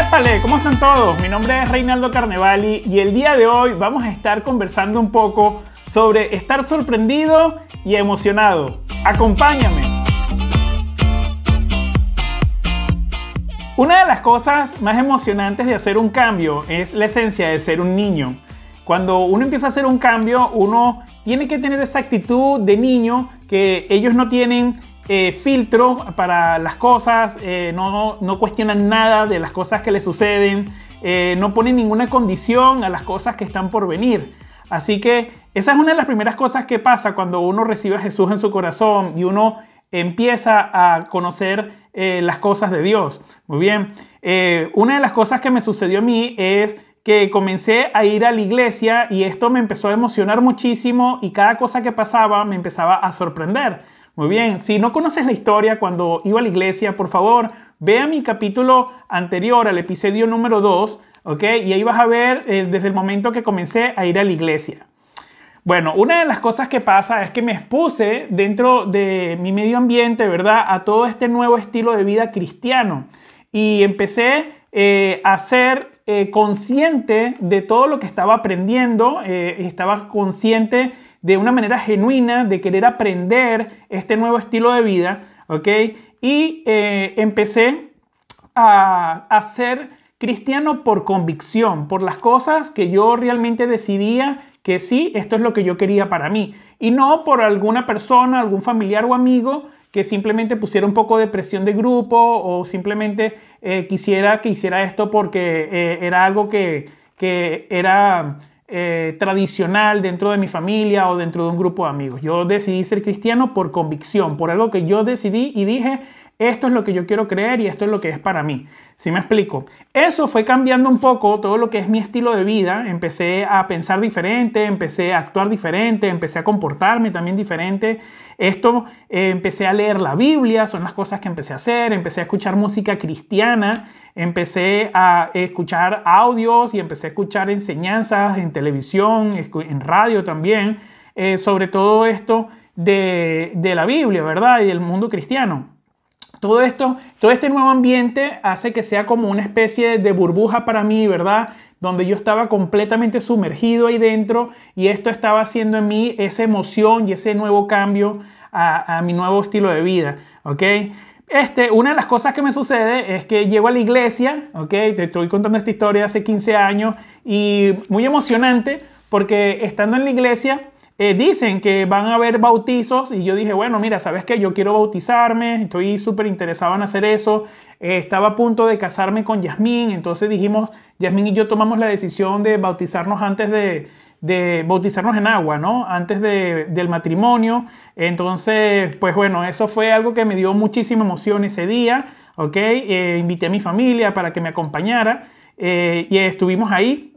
¡Épale! ¿Cómo están todos? Mi nombre es Reinaldo Carnevali y el día de hoy vamos a estar conversando un poco sobre estar sorprendido y emocionado. ¡Acompáñame! Una de las cosas más emocionantes de hacer un cambio es la esencia de ser un niño. Cuando uno empieza a hacer un cambio, uno tiene que tener esa actitud de niño que ellos no tienen eh, filtro para las cosas, eh, no, no, cuestionan nada de las cosas que le suceden, eh, no ponen ninguna condición a las cosas que están por venir. Así que esa es una de las primeras cosas que pasa cuando uno recibe a Jesús en su corazón y uno empieza a conocer las cosas de Dios. Muy bien, una de las cosas que me sucedió a mí es que comencé a ir a la iglesia y esto me empezó a emocionar muchísimo y cada cosa que pasaba me empezaba a sorprender. Muy bien, si no conoces la historia cuando iba a la iglesia, por favor, vea mi capítulo anterior, al episodio número 2, ¿ok? Y ahí vas a ver eh, desde el momento que comencé a ir a la iglesia. Bueno, una de las cosas que pasa es que me expuse dentro de mi medio ambiente, ¿verdad? A todo este nuevo estilo de vida cristiano. Y empecé eh, a ser eh, consciente de todo lo que estaba aprendiendo, estaba consciente de una manera genuina de querer aprender este nuevo estilo de vida, ¿ok? Y eh, empecé a, a ser cristiano por convicción, por las cosas que yo realmente decidía que sí, esto es lo que yo quería para mí. Y no por alguna persona, algún familiar o amigo que simplemente pusiera un poco de presión de grupo o simplemente eh, quisiera que hiciera esto porque eh, era algo que, que era eh, tradicional dentro de mi familia o dentro de un grupo de amigos. Yo decidí ser cristiano por convicción, por algo que yo decidí y dije, esto es lo que yo quiero creer y esto es lo que es para mí. Si me explico? Eso fue cambiando un poco todo lo que es mi estilo de vida. Empecé a pensar diferente, empecé a actuar diferente, empecé a comportarme también diferente. Esto, eh, empecé a leer la Biblia, son las cosas que empecé a hacer, empecé a escuchar música cristiana empecé a escuchar audios y empecé a escuchar enseñanzas en televisión, en radio también, eh, sobre todo esto de, la Biblia, ¿verdad? Y del mundo cristiano. Todo esto, todo este nuevo ambiente hace que sea como una especie de burbuja para mí, ¿verdad? Donde yo estaba completamente sumergido ahí dentro y esto estaba haciendo en mí esa emoción y ese nuevo cambio a, a mi nuevo estilo de vida, ¿ok? Este, una de las cosas que me sucede es que llego a la iglesia, ¿ok? Te estoy contando esta historia hace 15 años y muy emocionante porque estando en la iglesia eh, dicen que van a haber bautizos y yo dije, bueno, mira, ¿sabes qué? Yo quiero bautizarme, estoy súper interesado en hacer eso. Eh, estaba a punto de casarme con Yasmín, entonces dijimos, Yasmín y yo tomamos la decisión de bautizarnos antes de, de bautizarnos en agua, ¿no? Antes del matrimonio. Entonces, pues bueno, eso fue algo que me dio muchísima emoción ese día, ¿ok? Eh, invité a mi familia para que me acompañara eh, y estuvimos ahí.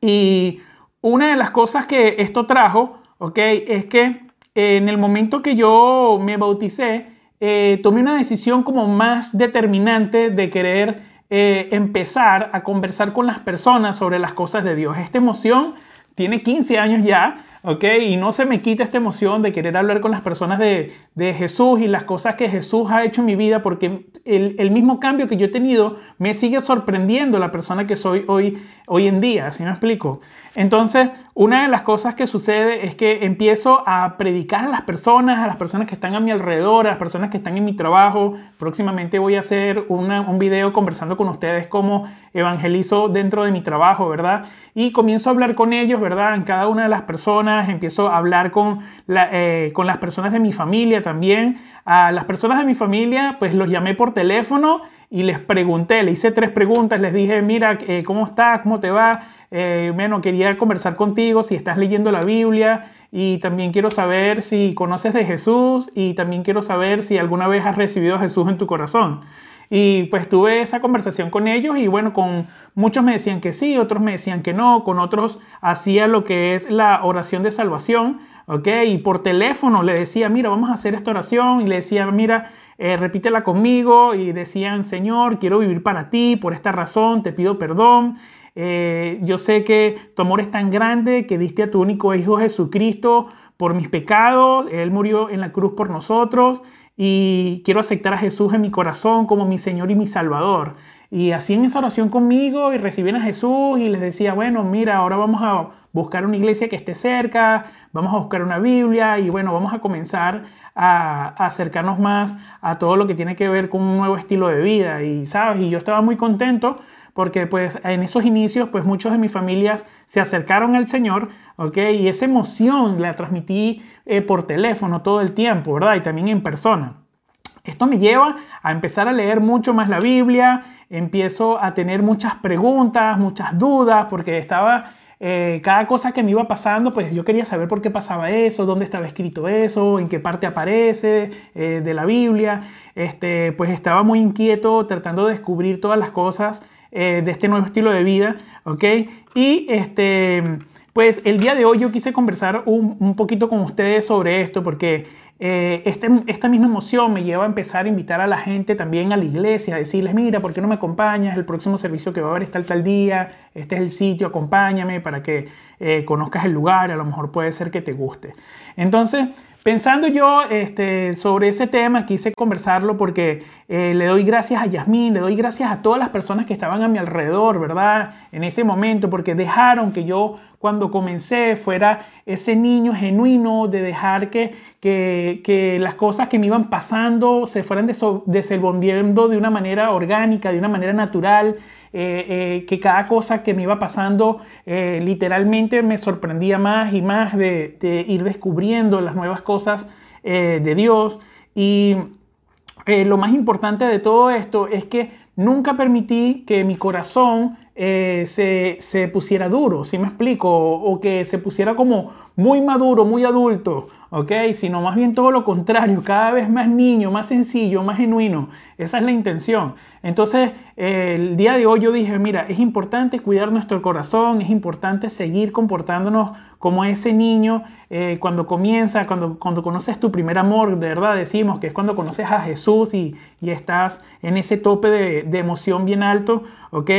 Y una de las cosas que esto trajo, ¿ok? Es que en el momento que yo me bauticé, eh, tomé una decisión como más determinante de querer empezar a conversar con las personas sobre las cosas de Dios. Esta emoción tiene 15 años ya, ¿ok? Y no se me quita esta emoción de querer hablar con las personas de, Jesús y las cosas que Jesús ha hecho en mi vida, porque el, el, mismo cambio que yo he tenido me sigue sorprendiendo la persona que soy hoy, hoy en día, ¿sí me explico? Entonces, una de las cosas que sucede es que empiezo a predicar a las personas, a las personas que están a mi alrededor, a las personas que están en mi trabajo. Próximamente voy a hacer un video conversando con ustedes cómo evangelizo dentro de mi trabajo, ¿verdad? Y comienzo a hablar con ellos, ¿verdad? En cada una de las personas, empiezo a hablar con, eh, con las personas de mi familia también. A las personas de mi familia, pues los llamé por teléfono y les pregunté, le hice tres preguntas, les dije, mira, eh, ¿cómo estás? ¿Cómo te va? eh, bueno, quería conversar contigo si estás leyendo la Biblia y también quiero saber si conoces de Jesús y también quiero saber si alguna vez has recibido a Jesús en tu corazón. Y pues tuve esa conversación con ellos y bueno, con muchos me decían que sí, otros me decían que no, con otros hacía lo que es la oración de salvación, ¿ok? Y por teléfono le decía, mira, vamos a hacer esta oración y le decía, mira, eh, repítela conmigo y decían, Señor, quiero vivir para ti, por esta razón, te pido perdón. Eh, yo sé que tu amor es tan grande que diste a tu único Hijo Jesucristo por mis pecados. Él murió en la cruz por nosotros y quiero aceptar a Jesús en mi corazón como mi Señor y mi Salvador. Y hacían esa oración conmigo y recibían a Jesús y les decía, bueno, mira, ahora vamos a buscar una iglesia que esté cerca, vamos a buscar una Biblia y bueno, vamos a comenzar a, acercarnos más a todo lo que tiene que ver con un nuevo estilo de vida. Y sabes, y yo estaba muy contento porque pues en esos inicios pues muchos de mis familias se acercaron al Señor, ¿ok? Y esa emoción la transmití eh, por teléfono todo el tiempo, ¿verdad? Y también en persona. Esto me lleva a empezar a leer mucho más la Biblia, empiezo a tener muchas preguntas, muchas dudas, porque estaba eh, cada cosa que me iba pasando, pues yo quería saber por qué pasaba eso, dónde estaba escrito eso, en qué parte aparece eh, de la Biblia. Este, pues estaba muy inquieto tratando de descubrir todas las cosas eh, de este nuevo estilo de vida, ¿ok? Y este, pues el día de hoy yo quise conversar un, un poquito con ustedes sobre esto porque eh, este, esta misma emoción me lleva a empezar a invitar a la gente también a la iglesia, a decirles, mira, ¿por qué no me acompañas? El próximo servicio que va a haber está tal día, este es el sitio, acompáñame para que eh, conozcas el lugar, a lo mejor puede ser que te guste. Entonces, Pensando yo este, sobre ese tema, quise conversarlo porque eh, le doy gracias a Yasmín, le doy gracias a todas las personas que estaban a mi alrededor, ¿verdad? En ese momento, porque dejaron que yo cuando comencé fuera ese niño genuino de dejar que, que, las cosas que me iban pasando se fueran desenvolviendo de una manera orgánica, de una manera natural, eh, eh, que cada cosa que me iba pasando eh, literalmente me sorprendía más y más de, ir descubriendo las nuevas cosas de Dios. Y lo más importante de todo esto es que nunca permití que mi corazón se, se, pusiera duro, si me explico, o, que se pusiera como muy maduro, muy adulto, ¿ok? Sino más bien todo lo contrario, cada vez más niño, más sencillo, más genuino. Esa es la intención. Entonces, el día de hoy yo dije, mira, es importante cuidar nuestro corazón, es importante seguir comportándonos como ese niño eh, cuando comienza, cuando, cuando conoces tu primer amor, de verdad decimos que es cuando conoces a Jesús y, estás en ese tope de, de emoción bien alto, ¿ok?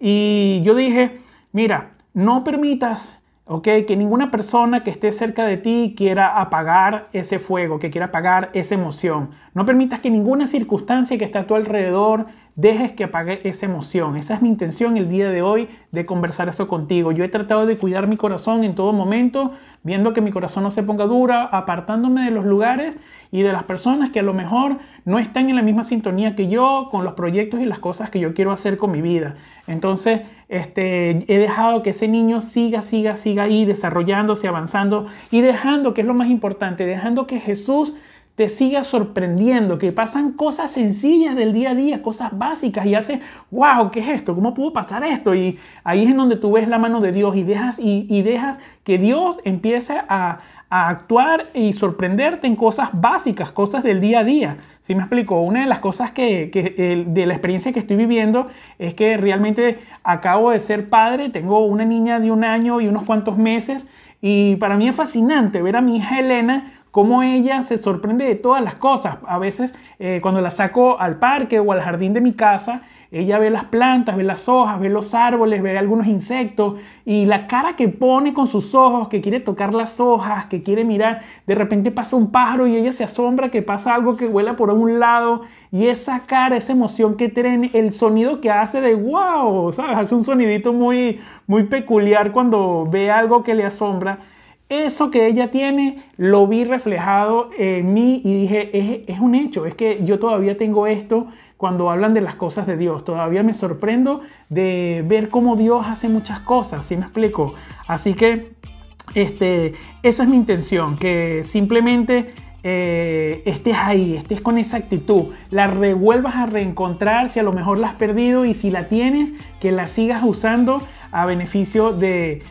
Y yo dije, mira, no permitas que ninguna persona que esté cerca de ti quiera apagar ese fuego, que quiera apagar esa emoción. No permitas que ninguna circunstancia que está a tu alrededor dejes que apague esa emoción. Esa es mi intención el día de hoy de conversar eso contigo. Yo he tratado de cuidar mi corazón en todo momento, viendo que mi corazón no se ponga dura, apartándome de los lugares y de las personas que a lo mejor no están en la misma sintonía que yo con los proyectos y las cosas que yo quiero hacer con mi vida. Entonces, este, he dejado que ese niño siga, siga, siga ahí desarrollándose, avanzando y dejando, que es lo más importante, dejando que Jesús te siga sorprendiendo, que pasan cosas sencillas del día a día, cosas básicas y hace, wow, ¿qué es esto? ¿Cómo pudo pasar esto? Y ahí es en donde tú ves la mano de Dios y dejas, y, dejas que Dios empiece a, actuar y sorprenderte en cosas básicas, cosas del día a día. Si me explico? Una de las cosas que, que, de la experiencia que estoy viviendo es que realmente acabo de ser padre, tengo una niña de un año y unos cuantos meses y para mí es fascinante ver a mi hija Elena cómo ella se sorprende de todas las cosas. A veces eh, cuando la saco al parque o al jardín de mi casa, ella ve las plantas, ve las hojas, ve los árboles, ve algunos insectos y la cara que pone con sus ojos, que quiere tocar las hojas, que quiere mirar, de repente pasa un pájaro y ella se asombra que pasa algo que vuela por un lado y esa cara, esa emoción que tiene, el sonido que hace de wow, ¿sabes? Hace un sonidito muy, muy peculiar cuando ve algo que le asombra eso que ella tiene lo vi reflejado en mí y dije, es, un hecho, es que yo todavía tengo esto cuando hablan de las cosas de Dios. Todavía me sorprendo de ver cómo Dios hace muchas cosas, ¿sí me explico? Así que este, esa es mi intención, que simplemente eh, estés ahí, estés con esa actitud, la revuelvas a reencontrar si a lo mejor la has perdido y si la tienes, que la sigas usando a beneficio de,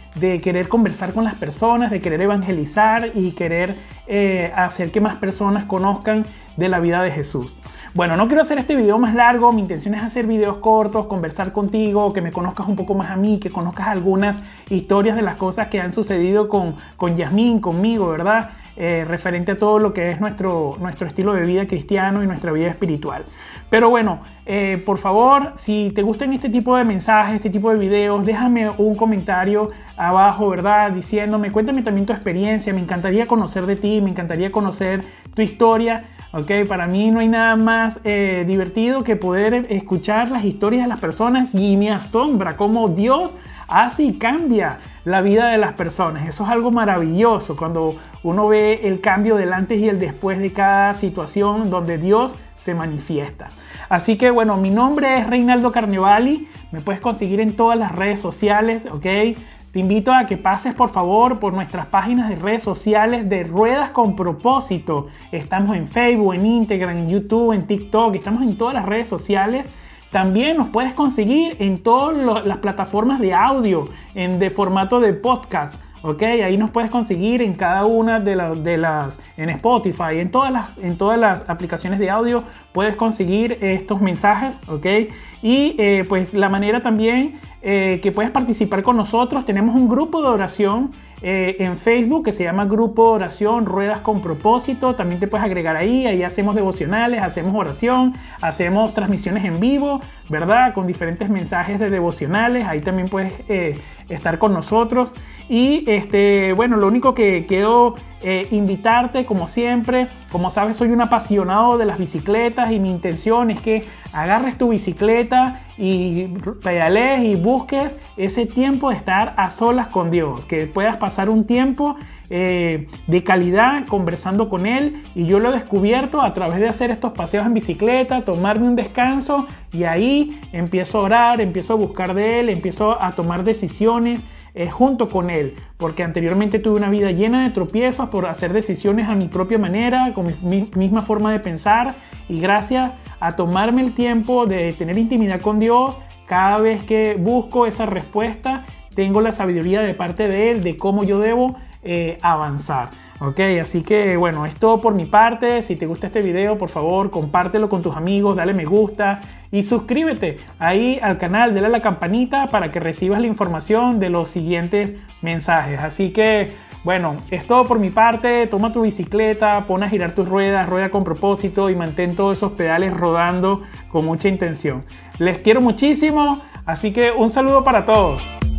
querer conversar con las personas, de querer evangelizar y querer eh, hacer que más personas conozcan de la vida de Jesús. Bueno, no quiero hacer este video más largo, mi intención es hacer videos cortos, conversar contigo, que me conozcas un poco más a mí, que conozcas algunas historias de las cosas que han sucedido con, con Yasmín, conmigo, ¿verdad? Eh, referente a todo lo que es nuestro, nuestro estilo de vida cristiano y nuestra vida espiritual. Pero bueno, eh, por favor, si te gustan este tipo de mensajes, este tipo de videos, déjame un comentario abajo, ¿verdad? Diciéndome, cuéntame también tu experiencia, me encantaría conocer de ti, me encantaría conocer tu historia ¿ok? Para mí no hay nada más eh, divertido que poder escuchar las historias de las personas y me asombra cómo Dios y cambia la vida de las personas. Eso es algo maravilloso cuando uno ve el cambio del antes y el después de cada situación donde Dios se manifiesta. Así que bueno, mi nombre es Reinaldo Carnevali, me puedes conseguir en todas las redes sociales, ¿ok? Te invito a que pases por favor por nuestras páginas de redes sociales de Ruedas con Propósito. Estamos en Facebook, en Instagram, en YouTube, en TikTok, estamos en todas las redes sociales. También nos puedes conseguir en todas las plataformas de audio, en de formato de podcast. ¿ok? Ahí nos puedes conseguir en cada una de, de, las, en Spotify, en todas, las, en todas las aplicaciones de audio, puedes conseguir estos mensajes, ¿ok? Y eh, pues la manera también eh, que puedes participar con nosotros, tenemos un grupo de oración eh, en Facebook que se llama Grupo Oración Ruedas con Propósito. También te puedes agregar ahí. Ahí hacemos devocionales, hacemos oración, hacemos transmisiones en vivo, ¿verdad? Con diferentes mensajes de devocionales. Ahí también puedes eh, estar con nosotros. Y este, bueno, lo único que quiero eh, invitarte, como siempre, como sabes, soy un apasionado de las bicicletas y mi intención es que agarres tu bicicleta y pedales y busques ese tiempo de estar a solas con Dios, que puedas pasar un tiempo eh, de calidad conversando con Él y yo lo he descubierto a través de hacer estos paseos en bicicleta, tomarme un descanso y ahí empiezo a orar, empiezo a buscar de Él, empiezo a tomar decisiones. Eh, junto con Él, porque anteriormente tuve una vida llena de tropiezos por hacer decisiones a mi propia manera, con mi misma forma de pensar, y gracias a tomarme el tiempo de tener intimidad con Dios, cada vez que busco esa respuesta, tengo la sabiduría de parte de Él de cómo yo debo eh, avanzar. Ok, así que bueno, es todo por mi parte. Si te gusta este video, por favor, compártelo con tus amigos, dale me gusta y suscríbete ahí al canal, dale a la campanita para que recibas la información de los siguientes mensajes. Así que bueno, es todo por mi parte. Toma tu bicicleta, pon a girar tus ruedas, rueda con propósito y mantén todos esos pedales rodando con mucha intención. Les quiero muchísimo, así que un saludo para todos.